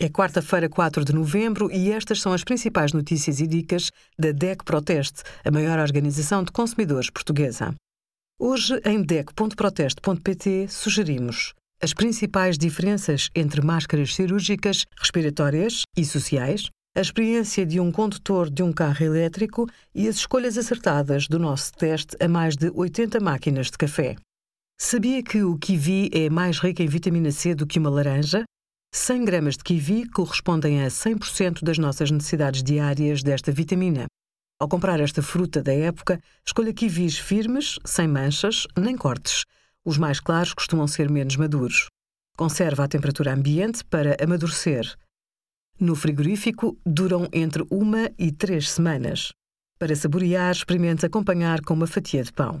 É quarta-feira, 4 de novembro, e estas são as principais notícias e dicas da DEC Proteste, a maior organização de consumidores portuguesa. Hoje, em DEC.proteste.pt, sugerimos as principais diferenças entre máscaras cirúrgicas, respiratórias e sociais, a experiência de um condutor de um carro elétrico e as escolhas acertadas do nosso teste a mais de 80 máquinas de café. Sabia que o kiwi é mais rico em vitamina C do que uma laranja? 100 gramas de kiwi correspondem a 100% das nossas necessidades diárias desta vitamina. Ao comprar esta fruta da época, escolha kiwis firmes, sem manchas nem cortes. Os mais claros costumam ser menos maduros. Conserva a temperatura ambiente para amadurecer. No frigorífico, duram entre uma e três semanas. Para saborear, experimente acompanhar com uma fatia de pão.